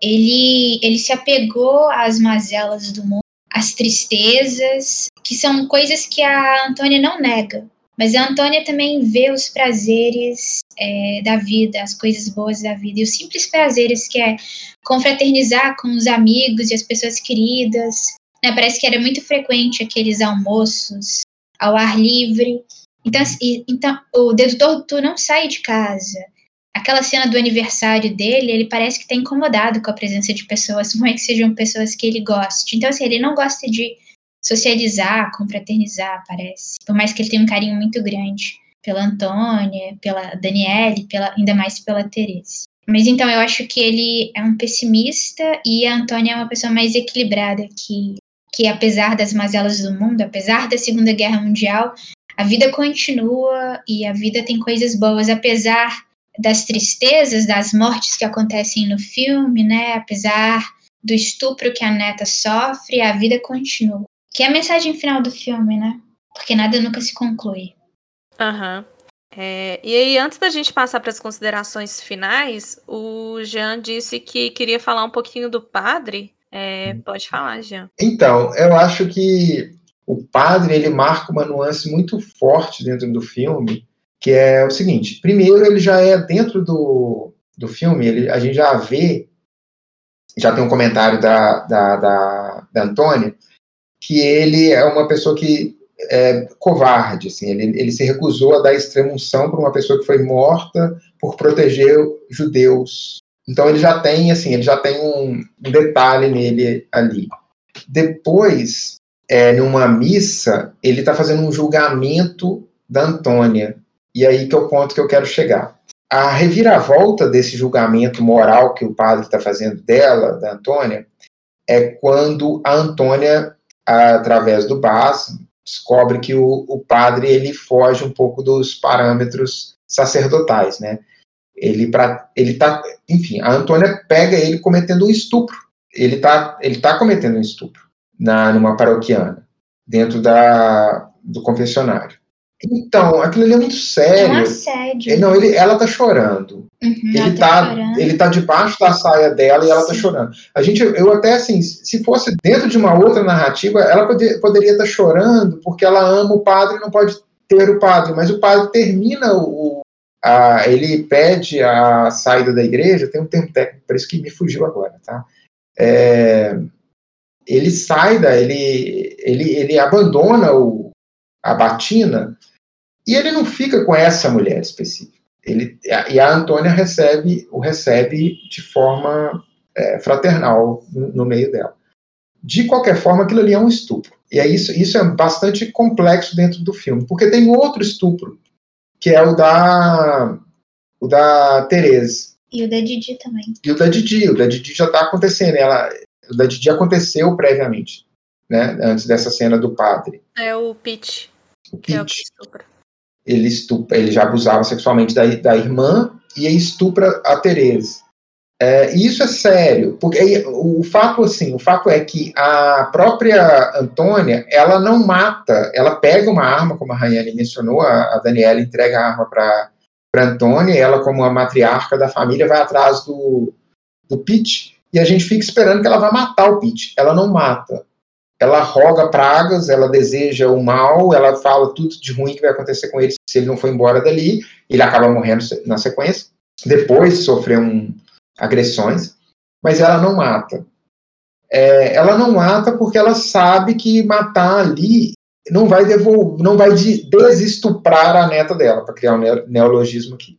ele, ele se apegou às mazelas do mundo, às tristezas, que são coisas que a Antônia não nega. Mas a Antônia também vê os prazeres é, da vida, as coisas boas da vida, e os simples prazeres que é confraternizar com os amigos e as pessoas queridas, Né? Parece que era muito frequente aqueles almoços ao ar livre. Então, então o dedutor tu não sai de casa. Aquela cena do aniversário dele, ele parece que está incomodado com a presença de pessoas, não é que sejam pessoas que ele goste. Então, assim, ele não gosta de socializar, confraternizar, parece. Por mais que ele tenha um carinho muito grande pela Antônia, pela Daniele, pela, ainda mais pela Teresa. Mas então eu acho que ele é um pessimista e a Antônia é uma pessoa mais equilibrada que que apesar das mazelas do mundo, apesar da Segunda Guerra Mundial, a vida continua e a vida tem coisas boas, apesar das tristezas, das mortes que acontecem no filme, né? Apesar do estupro que a neta sofre, a vida continua. Que é a mensagem final do filme, né? Porque nada nunca se conclui. Aham. Uhum. É, e aí, antes da gente passar para as considerações finais, o Jean disse que queria falar um pouquinho do padre. É, pode falar, Jean. Então, eu acho que o padre ele marca uma nuance muito forte dentro do filme, que é o seguinte: primeiro, ele já é dentro do, do filme, ele, a gente já vê, já tem um comentário da, da, da, da Antônia, que ele é uma pessoa que é covarde, assim, ele, ele se recusou a dar extremunção para uma pessoa que foi morta por proteger judeus. Então ele já tem, assim, ele já tem um, detalhe nele ali. Depois, é, numa missa, ele está fazendo um julgamento da Antônia. E aí que é o ponto que eu quero chegar. A reviravolta desse julgamento moral que o padre está fazendo dela, da Antônia, é quando a Antônia, através do Bas, descobre que o, o padre ele foge um pouco dos parâmetros sacerdotais, né? Ele para ele tá, enfim, a Antônia pega ele cometendo um estupro. Ele tá ele tá cometendo um estupro na numa paroquiana dentro da do confessionário. Então, aquilo ali é muito sério. É um assédio. Não, ele, ela tá chorando. Uhum, ele, tá, tá ele tá debaixo da saia dela e ela tá Sim. tá chorando. A gente, eu até assim, se fosse dentro de uma outra narrativa, ela poder, poderia estar tá chorando porque ela ama o padre e não pode ter o padre, mas o padre termina o. A, ele pede a saída da igreja, tem um termo técnico, por isso que me fugiu agora, tá? É, ele sai da. Ele, ele, ele abandona o, a batina e ele não fica com essa mulher específica. Ele, e a Antônia recebe, o recebe de forma é, fraternal no, no, meio dela. De qualquer forma, aquilo ali é um estupro. E é isso, isso é bastante complexo dentro do filme, porque tem outro estupro, que é o da, o da Tereza. E o da Didi também. E o da Didi, o da Didi já está acontecendo. Ela, o da Didi aconteceu previamente, né, antes dessa cena do padre. É o Pete. O Pete. É o que estupra ele, estupra, ele já abusava sexualmente da, da irmã e estupra a Tereza. É, e isso é sério, porque o, fato assim, o fato é que a própria Antônia, ela não mata, ela pega uma arma, como a Rayane mencionou, a, a Daniela entrega a arma para Antônia, e ela como a matriarca da família vai atrás do, do Pete, e a gente fica esperando que ela vai matar o Pete. Ela não mata ela roga pragas, ela deseja o mal, ela fala tudo de ruim que vai acontecer com ele se ele não for embora dali, ele acaba morrendo na sequência, depois sofreu um, agressões, mas ela não mata. É, ela não mata porque ela sabe que matar ali não vai devolver, não vai desestuprar a neta dela, para criar um neologismo aqui.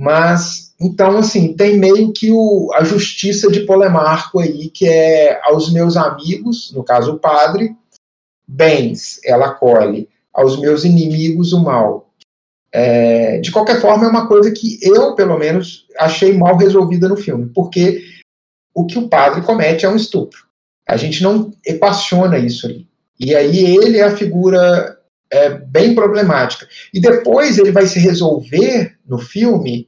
Mas, então, assim, tem meio que o, a justiça de Polemarco aí, que é aos meus amigos, no caso o padre, bens, ela colhe, aos meus inimigos o mal. É, de qualquer forma, é uma coisa que eu, pelo menos, achei mal resolvida no filme, porque o que o padre comete é um estupro. A gente não equaciona isso ali. E aí ele é a figura é, bem problemática. E depois ele vai se resolver no filme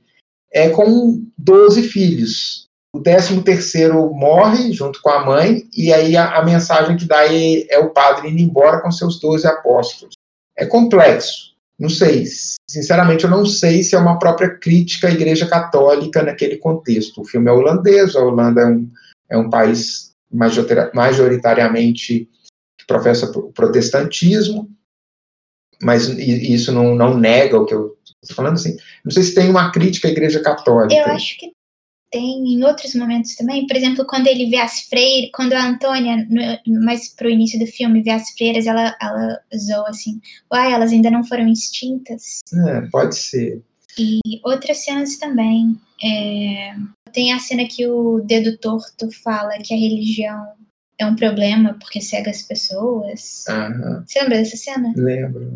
é, com 12 filhos. O 13 terceiro morre junto com a mãe, e aí a, a mensagem que dá é, é, o padre indo embora com seus 12 apóstolos. É complexo. Não sei. Sinceramente, eu não sei se é uma própria crítica à Igreja Católica naquele contexto. O filme é holandês, a Holanda é um, é um país majoritariamente que professa o protestantismo, mas isso não, não nega o que eu estou falando assim. Não sei se tem uma crítica à Igreja Católica. Eu acho que tem em outros momentos também. Por exemplo, quando ele vê as freiras, quando a Antônia, no, mais pro início do filme, vê as freiras, ela, ela zoa assim, uai, elas ainda não foram extintas. É, pode ser. E outras cenas também. É, tem a cena que o dedo torto fala que a religião é um problema porque cega as pessoas. Aham. Você lembra dessa cena? Lembro.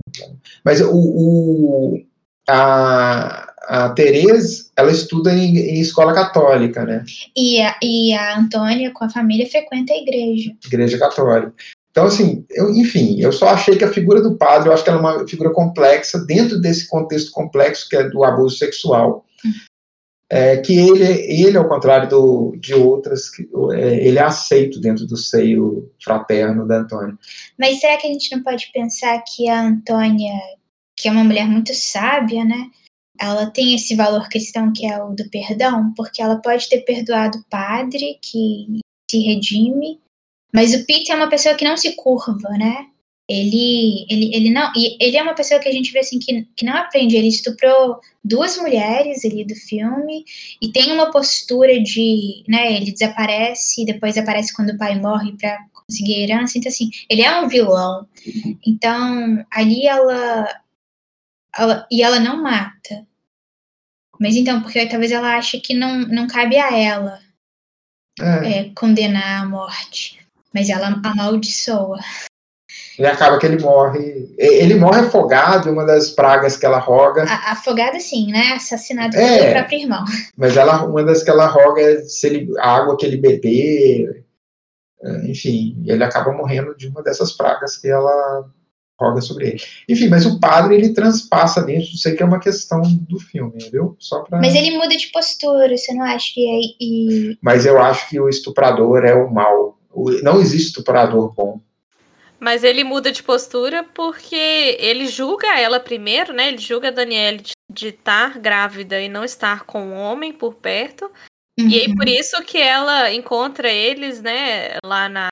Mas o, o a, a Tereza, ela estuda em, em, escola católica, né? E a, e a Antônia, com a família, frequenta a igreja. Igreja católica. Então, assim, eu, enfim, eu só achei que a figura do padre, eu acho que ela é uma figura complexa, dentro desse contexto complexo que é do abuso sexual. É, que ele, ele, ao contrário do, de outras, que, é, ele é aceito dentro do seio fraterno da Antônia. Mas será que a gente não pode pensar que a Antônia, que é uma mulher muito sábia, né? Ela tem esse valor cristão que é o do perdão, porque ela pode ter perdoado o padre que se redime, mas o Pete é uma pessoa que não se curva, né? Ele, ele, ele não, ele é uma pessoa que a gente vê assim que, que não aprende. Ele estuprou duas mulheres ali do filme e tem uma postura de, né? Ele desaparece e depois aparece quando o pai morre para conseguir a herança. Então assim, ele é um vilão. Então ali ela, ela e ela não mata. Mas então, porque talvez ela ache que não, não cabe a ela é. É, condenar a morte. Mas ela amaldiçoa. E acaba que ele morre. Ele morre afogado, uma das pragas que ela roga. A, afogado, sim, né? Assassinado é, pelo próprio irmão. Mas ela, uma das que ela roga é se ele, a água que ele beber. É, enfim, ele acaba morrendo de uma dessas pragas que ela roga sobre ele. Enfim, mas o padre ele transpassa dentro, isso aí que é uma questão do filme, viu? Só pra... Mas ele muda de postura, você não acha que é. E... Mas eu acho que o estuprador é o mal. Não existe estuprador bom. Mas ele muda de postura porque ele julga ela primeiro, né? Ele julga a Danielle de estar grávida e não estar com um homem por perto. Uhum. E aí por isso que ela encontra eles, né, lá na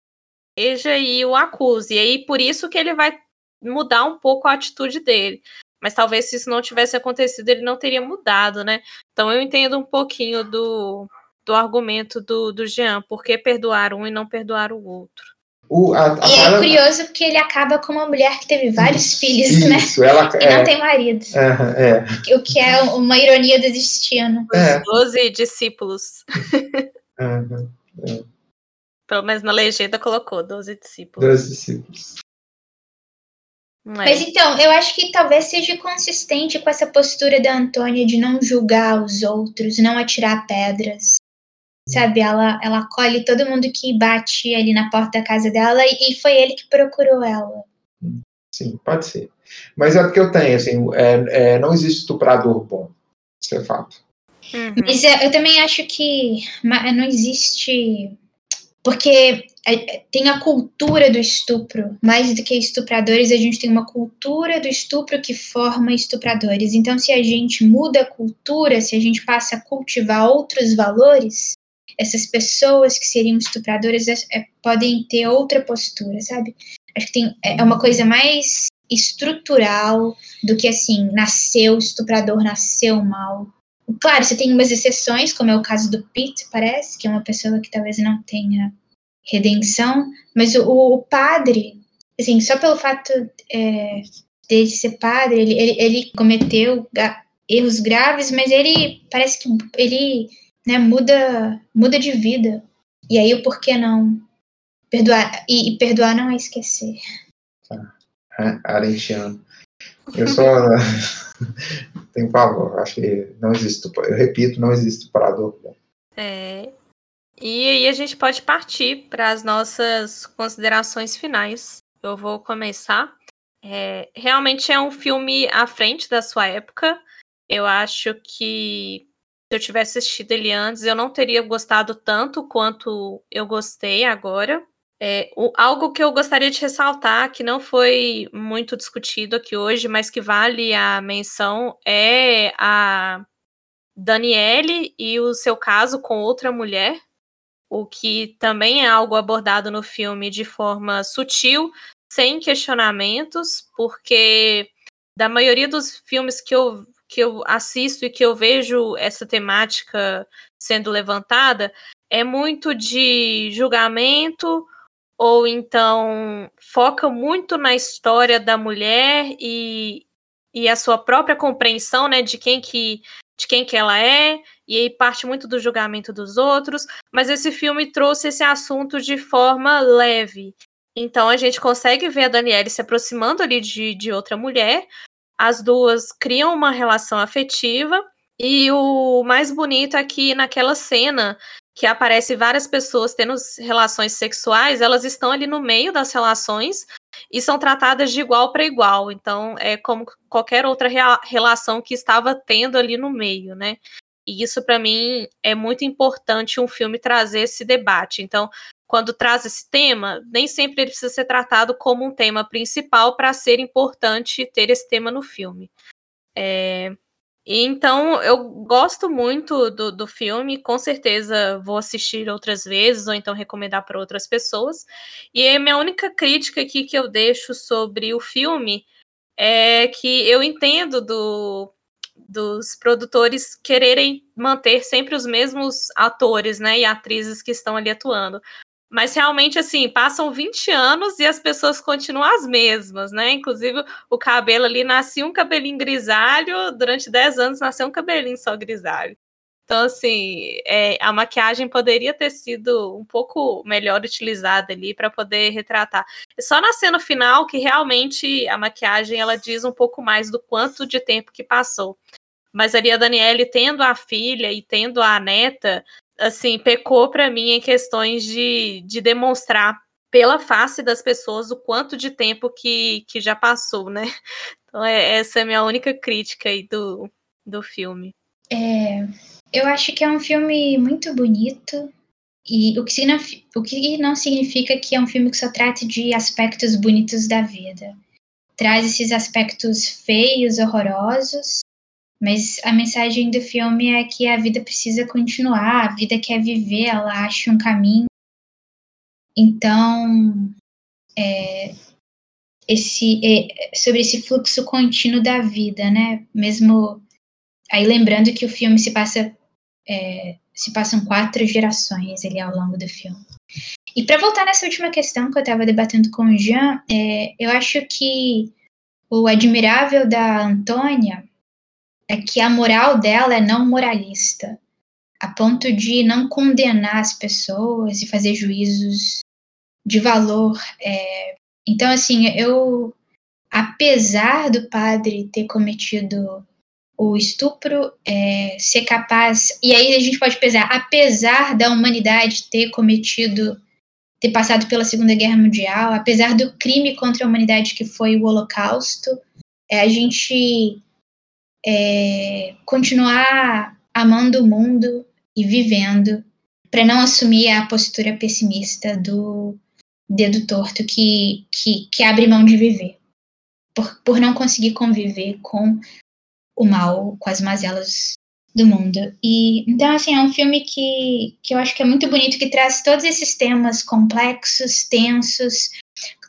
igreja e o acusa. E aí por isso que ele vai mudar um pouco a atitude dele. Mas talvez se isso não tivesse acontecido, ele não teria mudado, né? Então eu entendo um pouquinho do, do argumento do, do Jean, por que perdoar um e não perdoar o outro. O, a, a e é curioso porque ele acaba com uma mulher que teve vários isso, filhos, né? Isso, ela e é, não tem marido. É, é. O que é uma ironia do destino. É. Os doze discípulos. Uhum, é. Pelo menos na legenda colocou doze discípulos. Doze discípulos. Mas então, eu acho que talvez seja consistente com essa postura da Antônia de não julgar os outros, não atirar pedras sabe? Ela, ela acolhe todo mundo que bate ali na porta da casa dela e, foi ele que procurou ela. Sim, pode ser. Mas é porque eu tenho, assim, é, é, não existe estuprador bom. Isso é fato. Uhum. Mas é, eu também acho que não existe. Porque é, tem a cultura do estupro, mais do que estupradores, a gente tem uma cultura do estupro que forma estupradores. Então, se a gente muda a cultura, se a gente passa a cultivar outros valores, essas pessoas que seriam estupradoras é, é, podem ter outra postura, sabe? Acho que tem, é, é uma coisa mais estrutural do que assim, nasceu estuprador, nasceu mal. Claro, você tem umas exceções, como é o caso do Pete, parece, que é uma pessoa que talvez não tenha redenção, mas o, o padre, assim, só pelo fato é, dele ser padre, ele, ele, ele cometeu erros graves, mas ele parece que ele né, muda, muda de vida. E aí o porquê não perdoar e, e perdoar não é esquecer. Tá. Arentiano. Eu só tenho pavor. Acho que não existe. Eu repito, não existe parador. É. E aí a gente pode partir para as nossas considerações finais. Eu vou começar. É, realmente é um filme à frente da sua época. Eu acho que se eu tivesse assistido ele antes, eu não teria gostado tanto quanto eu gostei agora. É, o, algo que eu gostaria de ressaltar, que não foi muito discutido aqui hoje, mas que vale a menção, é a Daniele e o seu caso com outra mulher, o que também é algo abordado no filme de forma sutil, sem questionamentos, porque da maioria dos filmes que eu que eu assisto e que eu vejo essa temática sendo levantada é muito de julgamento ou então foca muito na história da mulher e, e a sua própria compreensão, né, de quem que de quem que ela é, e aí parte muito do julgamento dos outros, mas esse filme trouxe esse assunto de forma leve. Então a gente consegue ver a Danielle se aproximando ali de, de outra mulher, as duas criam uma relação afetiva, e o mais bonito é que naquela cena que aparece várias pessoas tendo relações sexuais, elas estão ali no meio das relações e são tratadas de igual para igual. Então, é como qualquer outra relação que estava tendo ali no meio, né? E isso, para mim, é muito importante um filme trazer esse debate. Então, quando traz esse tema, nem sempre ele precisa ser tratado como um tema principal para ser importante ter esse tema no filme. É, então, eu gosto muito do, do filme, com certeza vou assistir outras vezes, ou então recomendar para outras pessoas. E a minha única crítica aqui que eu deixo sobre o filme é que eu entendo do, dos produtores quererem manter sempre os mesmos atores né, e atrizes que estão ali atuando. Mas realmente, assim, passam 20 anos e as pessoas continuam as mesmas, né? Inclusive, o cabelo ali nascia um cabelinho grisalho, durante 10 anos nasceu um cabelinho só grisalho. Então, assim, é, a maquiagem poderia ter sido um pouco melhor utilizada ali para poder retratar. Só na cena final que realmente a maquiagem ela diz um pouco mais do quanto de tempo que passou. Mas ali a Daniele tendo a filha e tendo a neta, assim, pecou para mim em questões de, de demonstrar pela face das pessoas o quanto de tempo que, que já passou, né? Então, é, essa é a minha única crítica aí do, do filme. É, eu acho que é um filme muito bonito. E o que, o que não significa que é um filme que só trata de aspectos bonitos da vida. Traz esses aspectos feios, horrorosos, mas a mensagem do filme é que a vida precisa continuar, a vida quer viver, ela acha um caminho. Então, é, esse, é, sobre esse fluxo contínuo da vida, né? Mesmo aí lembrando que o filme se passa é, se passam quatro gerações ali ao longo do filme. E para voltar nessa última questão que eu estava debatendo com o Jean, é, eu acho que o admirável da Antônia que a moral dela é não moralista, a ponto de não condenar as pessoas e fazer juízos de valor. É... Então, assim, eu, apesar do padre ter cometido o estupro, é, ser capaz. E aí a gente pode pesar, apesar da humanidade ter cometido, ter passado pela Segunda Guerra Mundial, apesar do crime contra a humanidade que foi o Holocausto, é, a gente é, continuar amando o mundo e vivendo, para não assumir a postura pessimista do dedo torto que, que, que abre mão de viver, por, por não conseguir conviver com o mal, com as mazelas do mundo. E então assim, é um filme que, que eu acho que é muito bonito, que traz todos esses temas complexos, tensos,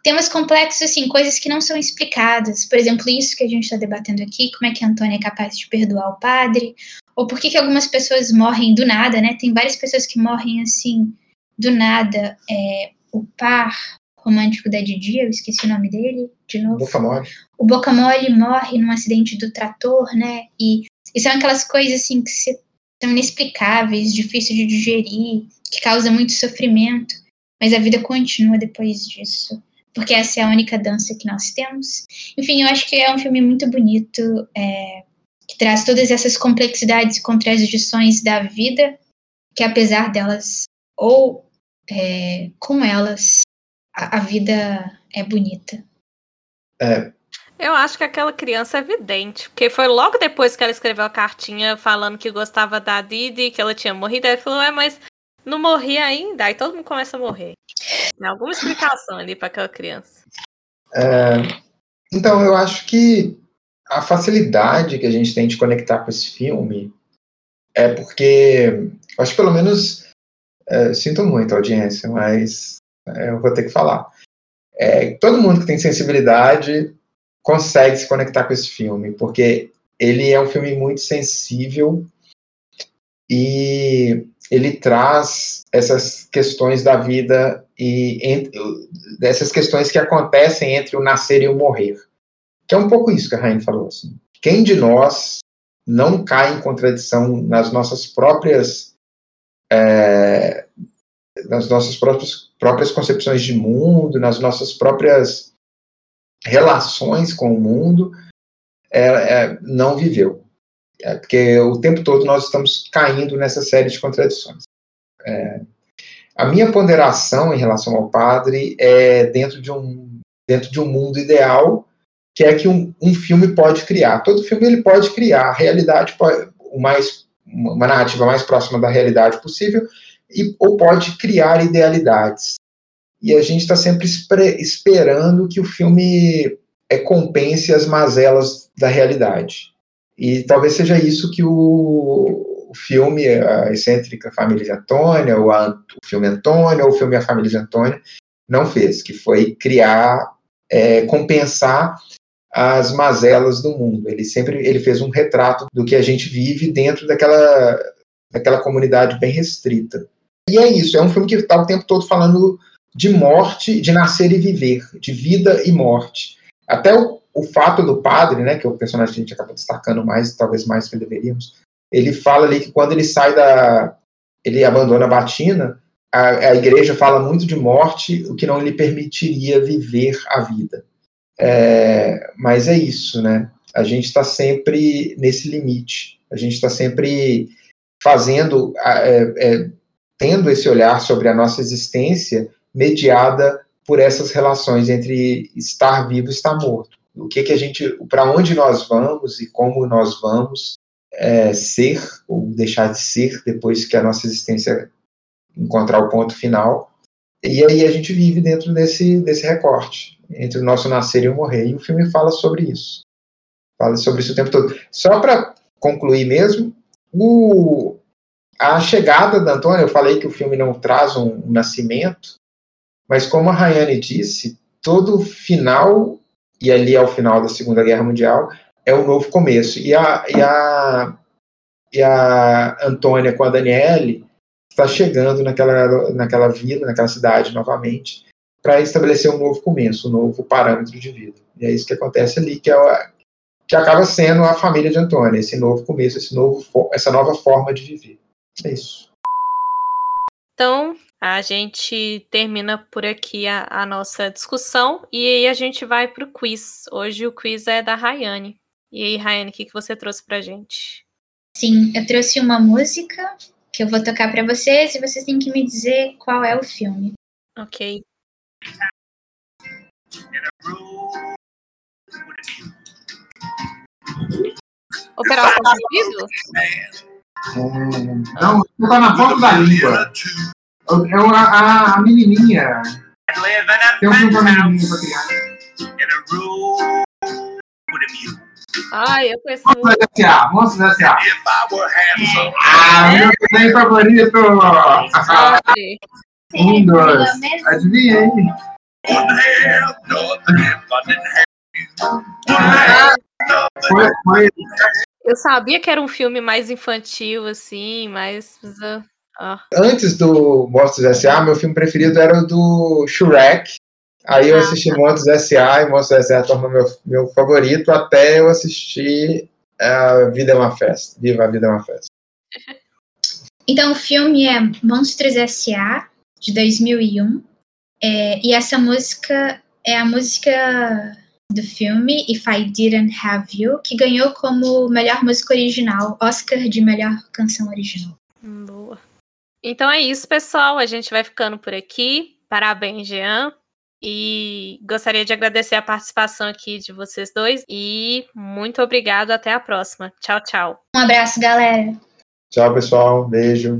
temas complexos, assim, coisas que não são explicadas. Por exemplo, isso que a gente está debatendo aqui, como é que a Antônia é capaz de perdoar o padre, ou por que, que algumas pessoas morrem do nada, né? Tem várias pessoas que morrem assim, do nada. É, o par romântico da Didi, eu esqueci o nome dele, de novo. Boca Mole. O Boca Mole morre num acidente do trator, né? E, e são aquelas coisas assim que se, são inexplicáveis, difíceis de digerir, que causam muito sofrimento, mas a vida continua depois disso porque essa é a única dança que nós temos. Enfim, eu acho que é um filme muito bonito, é, que traz todas essas complexidades e contradições da vida, que apesar delas, ou é, com elas, a, a, vida é bonita. É. Eu acho que aquela criança é evidente, porque foi logo depois que ela escreveu a cartinha falando que gostava da Didi, que ela tinha morrido, ela falou, é, mas não morri ainda, aí todo mundo começa a morrer. Tem alguma explicação ali para aquela criança? É, então, eu acho que a facilidade que a gente tem de conectar com esse filme é porque, acho que pelo menos, é, sinto muito a audiência, mas é, eu vou ter que falar. É, todo mundo que tem sensibilidade consegue se conectar com esse filme, porque ele é um filme muito sensível e ele traz essas questões da vida e entre, dessas questões que acontecem entre o nascer e o morrer. Que é um pouco isso que a Rainha falou. Assim. Quem de nós não cai em contradição nas nossas próprias é, nas nossas próprias, próprias concepções de mundo, nas nossas próprias relações com o mundo, é, é, não viveu. É, porque o tempo todo nós estamos caindo nessa série de contradições. A minha ponderação em relação ao padre é dentro de um, dentro de um mundo ideal, que é que um, um filme pode criar. Todo filme ele pode criar a realidade, o mais, uma narrativa mais próxima da realidade possível, e, ou pode criar idealidades. E a gente está sempre esperando que o filme é, compense as mazelas da realidade. E talvez seja isso que o, o filme A Excêntrica Família de Antônia, ou a, o filme Antônia, ou o filme A Família de Antônia, não fez, que foi criar, é, compensar as mazelas do mundo. Ele sempre ele fez um retrato do que a gente vive dentro daquela, daquela comunidade bem restrita. E é isso, é um filme que está o tempo todo falando de morte, de nascer e viver, de vida e morte. Até o, o fato do padre, né, que é o personagem que a gente acaba destacando mais, talvez mais que deveríamos, ele fala ali que quando ele sai da. ele abandona a batina, a, a igreja fala muito de morte, o que não lhe permitiria viver a vida. É, mas é isso, né? A gente está sempre nesse limite, a gente está sempre fazendo, é, é, tendo esse olhar sobre a nossa existência mediada por essas relações entre estar vivo e estar morto. O que que a gente, para onde nós vamos e como nós vamos é, ser ou deixar de ser depois que a nossa existência encontrar o ponto final. E aí a gente vive dentro desse, desse recorte entre o nosso nascer e o morrer. E o filme fala sobre isso. Fala sobre isso o tempo todo. Só para concluir mesmo, o, a chegada da Antônia, eu falei que o filme não traz um, um nascimento, mas como a Rayane disse, todo final, e ali é o final da Segunda Guerra Mundial, é um novo começo. E a, e a, e a Antônia com a Daniele está chegando naquela, naquela vila, naquela cidade novamente, para estabelecer um novo começo, um novo parâmetro de vida. E é isso que acontece ali, que, é, que acaba sendo a família de Antônia, esse novo começo, esse novo, essa nova forma de viver. É isso. Então, a gente termina por aqui a, a nossa discussão e aí a gente vai para o quiz. Hoje o quiz é da Rayane. E aí, Rayane, o que, que você trouxe para gente? Sim, eu trouxe uma música que eu vou tocar para vocês e vocês têm que me dizer qual é o filme. Ok. Operação Ouvido? Hum, não, tá na ponta da língua. É a, a, a menininha. Tem um filme pra menininha pra criar. Ai, eu conheço Monstros S.A. Monstros S.A. Ah, meu desenho favorito! Um, dois. Adivinhei. Foi, foi. Eu sabia que era um filme mais infantil, assim, mas. Ah. Antes do Monstros S.A., meu filme preferido era o do Shrek. Aí eu assisti ah. Monstros S.A. e Monstros S.A. tornou meu, meu favorito até eu assistir A Vida é uma Festa. Viva a Vida é uma Festa. Então o filme é Monstros S.A. de 2001. É, e essa música é a música do filme If I Didn't Have You, que ganhou como melhor música original, Oscar de melhor canção original. Boa. Então é isso, pessoal. A gente vai ficando por aqui. Parabéns, Jean. E gostaria de agradecer a participação aqui de vocês dois. E muito obrigado. Até a próxima. Tchau, tchau. Um abraço, galera. Tchau, pessoal. Beijo.